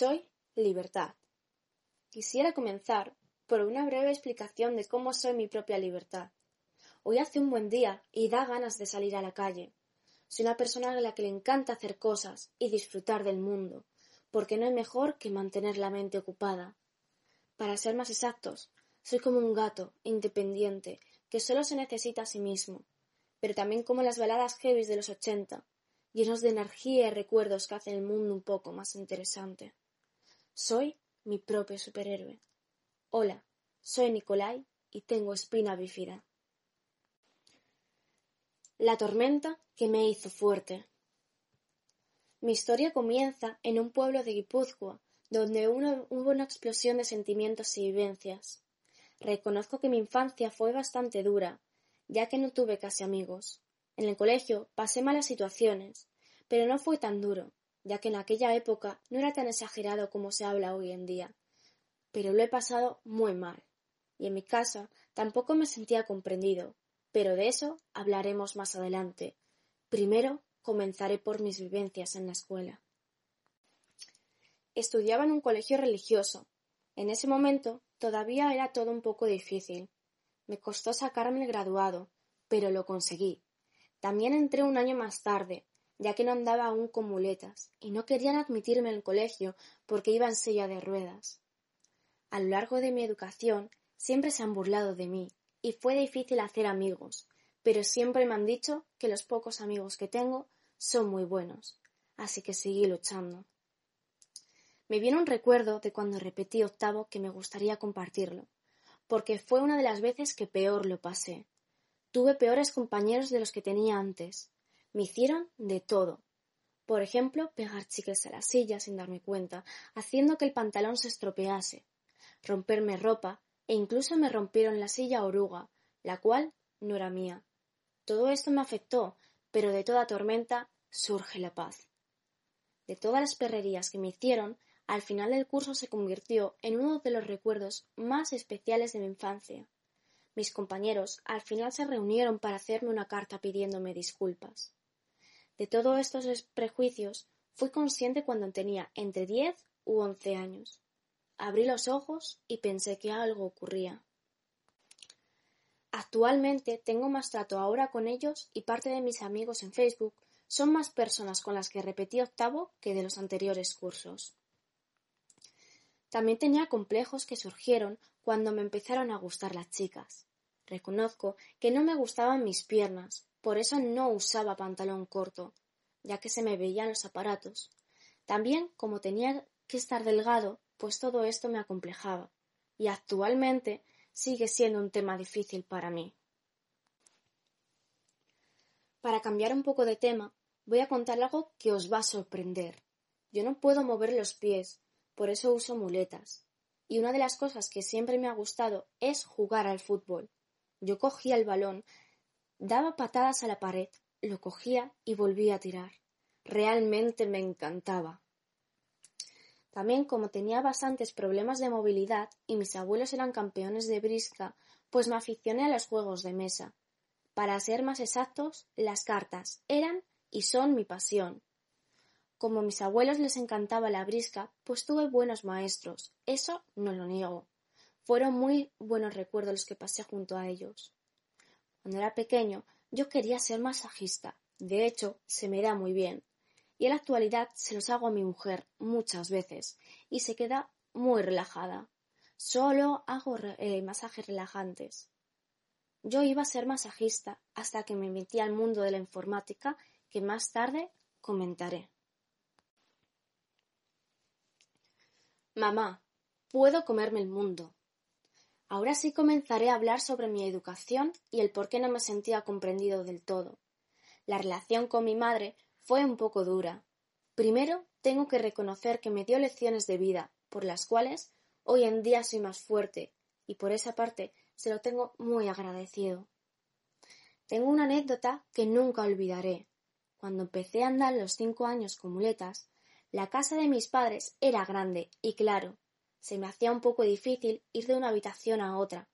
Soy libertad. Quisiera comenzar por una breve explicación de cómo soy mi propia libertad. Hoy hace un buen día y da ganas de salir a la calle. Soy una persona a la que le encanta hacer cosas y disfrutar del mundo, porque no hay mejor que mantener la mente ocupada. Para ser más exactos, soy como un gato independiente que solo se necesita a sí mismo, pero también como las baladas heavy de los ochenta, llenos de energía y recuerdos que hacen el mundo un poco más interesante. Soy mi propio superhéroe. Hola, soy Nicolai y tengo espina bífida. La tormenta que me hizo fuerte. Mi historia comienza en un pueblo de Guipúzcoa, donde hubo una explosión de sentimientos y vivencias. Reconozco que mi infancia fue bastante dura, ya que no tuve casi amigos. En el colegio pasé malas situaciones, pero no fue tan duro, ya que en aquella época no era tan exagerado como se habla hoy en día. Pero lo he pasado muy mal. Y en mi casa tampoco me sentía comprendido, pero de eso hablaremos más adelante. Primero comenzaré por mis vivencias en la escuela. Estudiaba en un colegio religioso. En ese momento todavía era todo un poco difícil. Me costó sacarme el graduado, pero lo conseguí. También entré un año más tarde, ya que no andaba aún con muletas, y no querían admitirme al colegio porque iba en silla de ruedas. A lo largo de mi educación siempre se han burlado de mí, y fue difícil hacer amigos, pero siempre me han dicho que los pocos amigos que tengo son muy buenos, así que seguí luchando. Me viene un recuerdo de cuando repetí octavo que me gustaría compartirlo, porque fue una de las veces que peor lo pasé. Tuve peores compañeros de los que tenía antes, me hicieron de todo. Por ejemplo, pegar chicles a la silla sin darme cuenta, haciendo que el pantalón se estropease, romperme ropa e incluso me rompieron la silla oruga, la cual no era mía. Todo esto me afectó, pero de toda tormenta surge la paz. De todas las perrerías que me hicieron, al final del curso se convirtió en uno de los recuerdos más especiales de mi infancia. Mis compañeros al final se reunieron para hacerme una carta pidiéndome disculpas. De todos estos prejuicios fui consciente cuando tenía entre diez u once años. Abrí los ojos y pensé que algo ocurría. Actualmente tengo más trato ahora con ellos y parte de mis amigos en Facebook son más personas con las que repetí octavo que de los anteriores cursos. También tenía complejos que surgieron cuando me empezaron a gustar las chicas. Reconozco que no me gustaban mis piernas, por eso no usaba pantalón corto, ya que se me veían los aparatos. También, como tenía que estar delgado, pues todo esto me acomplejaba, y actualmente sigue siendo un tema difícil para mí. Para cambiar un poco de tema, voy a contar algo que os va a sorprender. Yo no puedo mover los pies, por eso uso muletas. Y una de las cosas que siempre me ha gustado es jugar al fútbol. Yo cogía el balón Daba patadas a la pared, lo cogía y volvía a tirar. Realmente me encantaba. También como tenía bastantes problemas de movilidad y mis abuelos eran campeones de brisca, pues me aficioné a los juegos de mesa. Para ser más exactos, las cartas eran y son mi pasión. Como a mis abuelos les encantaba la brisca, pues tuve buenos maestros, eso no lo niego. Fueron muy buenos recuerdos los que pasé junto a ellos. Cuando era pequeño yo quería ser masajista. De hecho, se me da muy bien. Y en la actualidad se los hago a mi mujer muchas veces y se queda muy relajada. Solo hago eh, masajes relajantes. Yo iba a ser masajista hasta que me metí al mundo de la informática que más tarde comentaré. Mamá, puedo comerme el mundo. Ahora sí comenzaré a hablar sobre mi educación y el por qué no me sentía comprendido del todo. La relación con mi madre fue un poco dura. Primero, tengo que reconocer que me dio lecciones de vida, por las cuales hoy en día soy más fuerte, y por esa parte se lo tengo muy agradecido. Tengo una anécdota que nunca olvidaré. Cuando empecé a andar los cinco años con muletas, la casa de mis padres era grande y claro, se me hacía un poco difícil ir de una habitación a otra.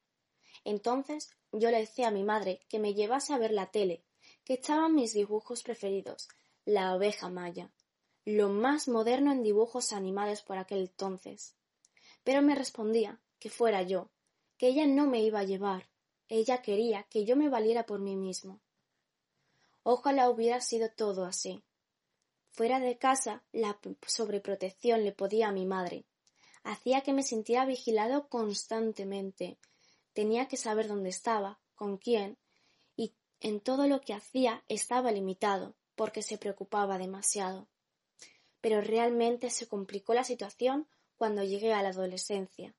Entonces yo le decía a mi madre que me llevase a ver la tele, que echaban mis dibujos preferidos, la oveja maya, lo más moderno en dibujos animados por aquel entonces. Pero me respondía que fuera yo, que ella no me iba a llevar, ella quería que yo me valiera por mí mismo. Ojalá hubiera sido todo así. Fuera de casa, la sobreprotección le podía a mi madre. Hacía que me sintiera vigilado constantemente. Tenía que saber dónde estaba, con quién, y en todo lo que hacía estaba limitado, porque se preocupaba demasiado. Pero realmente se complicó la situación cuando llegué a la adolescencia.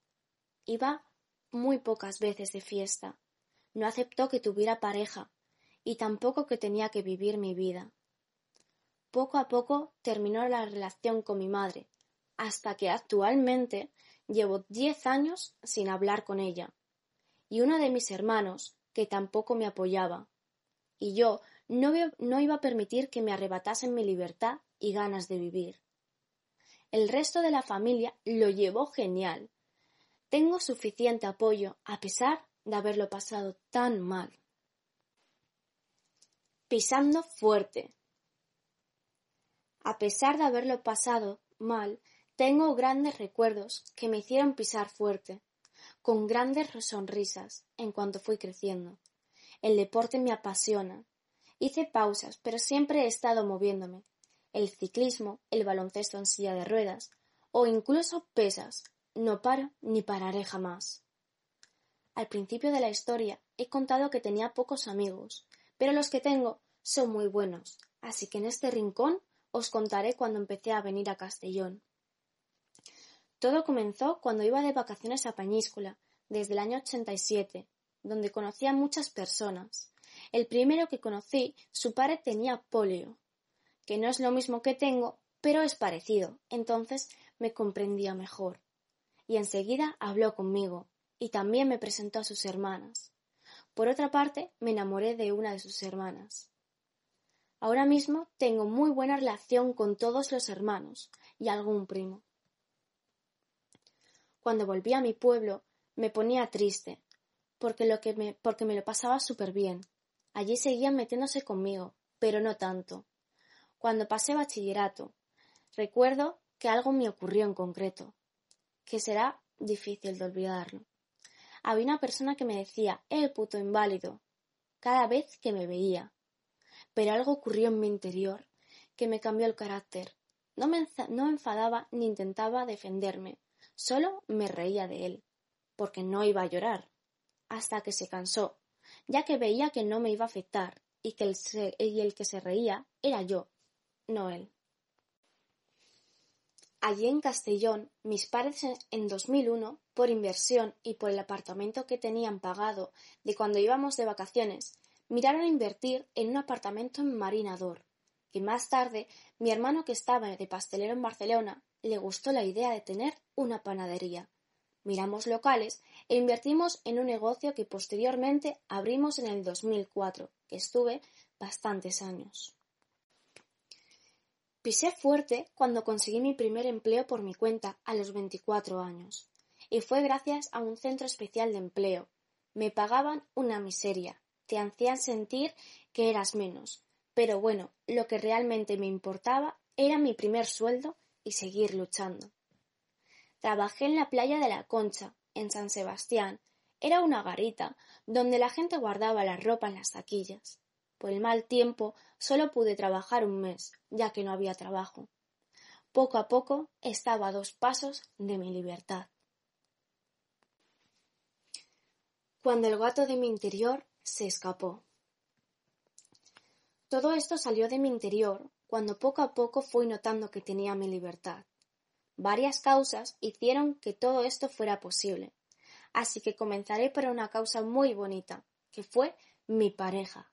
Iba muy pocas veces de fiesta. No aceptó que tuviera pareja y tampoco que tenía que vivir mi vida. Poco a poco terminó la relación con mi madre, hasta que actualmente llevo diez años sin hablar con ella. Y uno de mis hermanos, que tampoco me apoyaba. Y yo no, no iba a permitir que me arrebatasen mi libertad y ganas de vivir. El resto de la familia lo llevó genial. Tengo suficiente apoyo a pesar de haberlo pasado tan mal. Pisando fuerte. A pesar de haberlo pasado mal, tengo grandes recuerdos que me hicieron pisar fuerte, con grandes sonrisas en cuanto fui creciendo. El deporte me apasiona. Hice pausas, pero siempre he estado moviéndome. El ciclismo, el baloncesto en silla de ruedas, o incluso pesas. No paro ni pararé jamás. Al principio de la historia he contado que tenía pocos amigos, pero los que tengo son muy buenos, así que en este rincón os contaré cuando empecé a venir a Castellón. Todo comenzó cuando iba de vacaciones a Pañíscola, desde el año 87, donde conocí a muchas personas. El primero que conocí, su padre tenía polio, que no es lo mismo que tengo, pero es parecido, entonces me comprendía mejor. Y enseguida habló conmigo, y también me presentó a sus hermanas. Por otra parte, me enamoré de una de sus hermanas. Ahora mismo tengo muy buena relación con todos los hermanos y algún primo. Cuando volví a mi pueblo me ponía triste, porque, lo que me, porque me lo pasaba súper bien. Allí seguían metiéndose conmigo, pero no tanto. Cuando pasé bachillerato, recuerdo que algo me ocurrió en concreto, que será difícil de olvidarlo había una persona que me decía ¡eh, puto inválido! cada vez que me veía. Pero algo ocurrió en mi interior que me cambió el carácter. No me, no enfadaba ni intentaba defenderme, solo me reía de él, porque no iba a llorar, hasta que se cansó, ya que veía que no me iba a afectar y que el, y el que se reía era yo, no él. Allí en Castellón, mis padres en 2001, por inversión y por el apartamento que tenían pagado de cuando íbamos de vacaciones, miraron a invertir en un apartamento en Marinador, que más tarde mi hermano que estaba de pastelero en Barcelona le gustó la idea de tener una panadería. Miramos locales e invertimos en un negocio que posteriormente abrimos en el 2004, que estuve bastantes años. Pisé fuerte cuando conseguí mi primer empleo por mi cuenta a los 24 años. Y fue gracias a un centro especial de empleo. Me pagaban una miseria. Te hacían sentir que eras menos. Pero bueno, lo que realmente me importaba era mi primer sueldo y seguir luchando. Trabajé en la playa de la Concha, en San Sebastián. Era una garita donde la gente guardaba la ropa en las taquillas. Por el mal tiempo solo pude trabajar un mes, ya que no había trabajo. Poco a poco estaba a dos pasos de mi libertad. Cuando el gato de mi interior se escapó. Todo esto salió de mi interior cuando poco a poco fui notando que tenía mi libertad. Varias causas hicieron que todo esto fuera posible, así que comenzaré por una causa muy bonita, que fue mi pareja.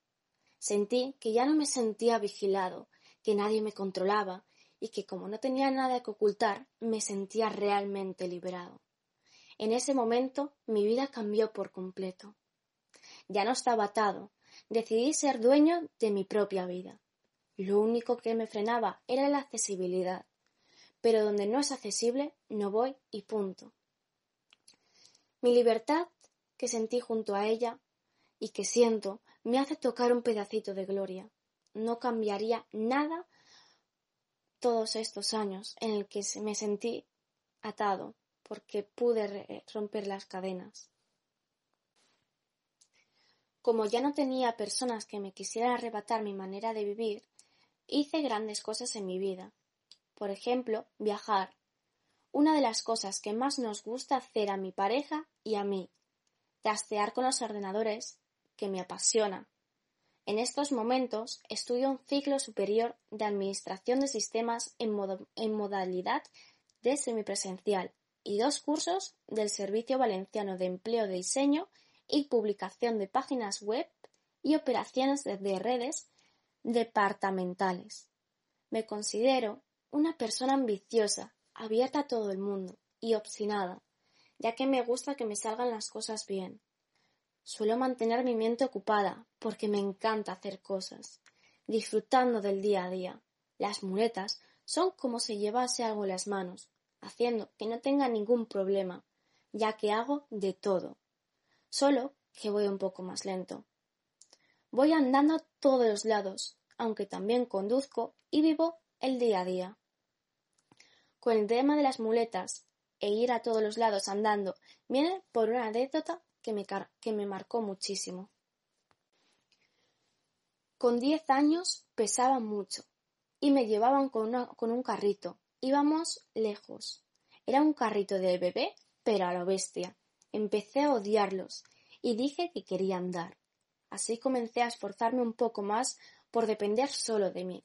Sentí que ya no me sentía vigilado, que nadie me controlaba y que como no tenía nada que ocultar, me sentía realmente liberado. En ese momento mi vida cambió por completo. Ya no estaba atado, decidí ser dueño de mi propia vida. Lo único que me frenaba era la accesibilidad, pero donde no es accesible no voy y punto. Mi libertad que sentí junto a ella y que siento me hace tocar un pedacito de gloria. No cambiaría nada todos estos años en el que me sentí atado porque pude romper las cadenas. Como ya no tenía personas que me quisieran arrebatar mi manera de vivir, hice grandes cosas en mi vida. Por ejemplo, viajar. Una de las cosas que más nos gusta hacer a mi pareja y a mí. Trastear con los ordenadores, que me apasiona. En estos momentos estudio un ciclo superior de Administración de Sistemas en, en modalidad de semipresencial y dos cursos del Servicio Valenciano de Empleo de Diseño y Publicación de Páginas Web y Operaciones de redes departamentales. Me considero una persona ambiciosa, abierta a todo el mundo y obstinada, ya que me gusta que me salgan las cosas bien. Suelo mantener mi mente ocupada porque me encanta hacer cosas, disfrutando del día a día. Las muletas son como si llevase algo en las manos, haciendo que no tenga ningún problema, ya que hago de todo. Solo que voy un poco más lento. Voy andando a todos los lados, aunque también conduzco y vivo el día a día. Con el tema de las muletas e ir a todos los lados andando viene por una anécdota que me, que me marcó muchísimo. Con diez años pesaba mucho y me llevaban con, con un carrito Íbamos lejos. Era un carrito de bebé, pero a la bestia. Empecé a odiarlos y dije que quería andar. Así comencé a esforzarme un poco más por depender solo de mí.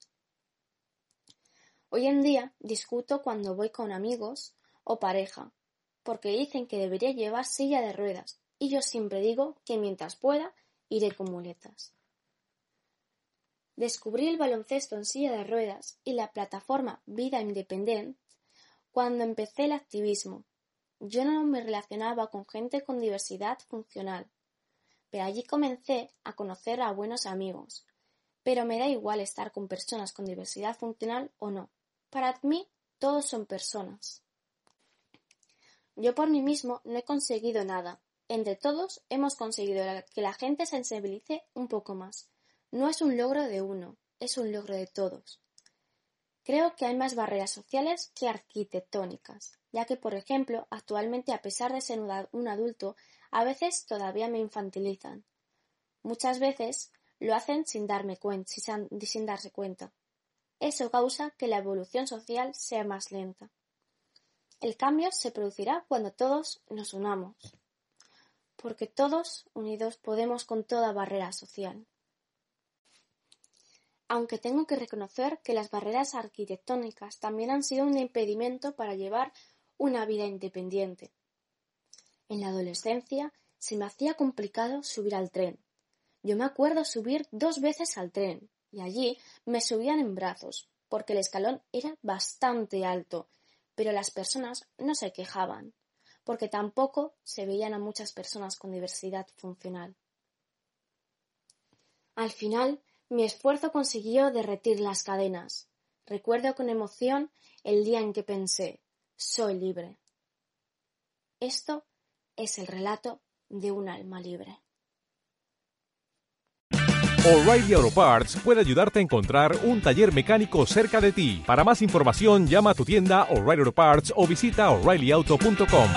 Hoy en día discuto cuando voy con amigos o pareja, porque dicen que debería llevar silla de ruedas, y yo siempre digo que mientras pueda iré con muletas. Descubrí el baloncesto en silla de ruedas y la plataforma Vida Independiente cuando empecé el activismo. Yo no me relacionaba con gente con diversidad funcional, pero allí comencé a conocer a buenos amigos. Pero me da igual estar con personas con diversidad funcional o no. Para mí, todos son personas. Yo por mí mismo no he conseguido nada. Entre todos hemos conseguido que la gente sensibilice un poco más no es un logro de uno, es un logro de todos. Creo que hay más barreras sociales que arquitectónicas, ya que, por ejemplo, actualmente, a pesar de ser un adulto, a veces todavía me infantilizan. Muchas veces lo hacen sin darme cuenta, darse cuenta. Eso causa que la evolución social sea más lenta. El cambio se producirá cuando todos nos unamos, porque todos unidos podemos con toda barrera social aunque tengo que reconocer que las barreras arquitectónicas también han sido un impedimento para llevar una vida independiente. En la adolescencia se me hacía complicado subir al tren. Yo me acuerdo subir dos veces al tren y allí me subían en brazos, porque el escalón era bastante alto, pero las personas no se quejaban, porque tampoco se veían a muchas personas con diversidad funcional. Al final mi esfuerzo consiguió derretir las cadenas. Recuerdo con emoción el día en que pensé, soy libre. Esto es el relato de un alma libre. O'Reilly Auto Parts puede ayudarte a encontrar un taller mecánico cerca de ti. Para más información, llama a tu tienda O'Reilly Auto Parts o visita oreillyauto.com.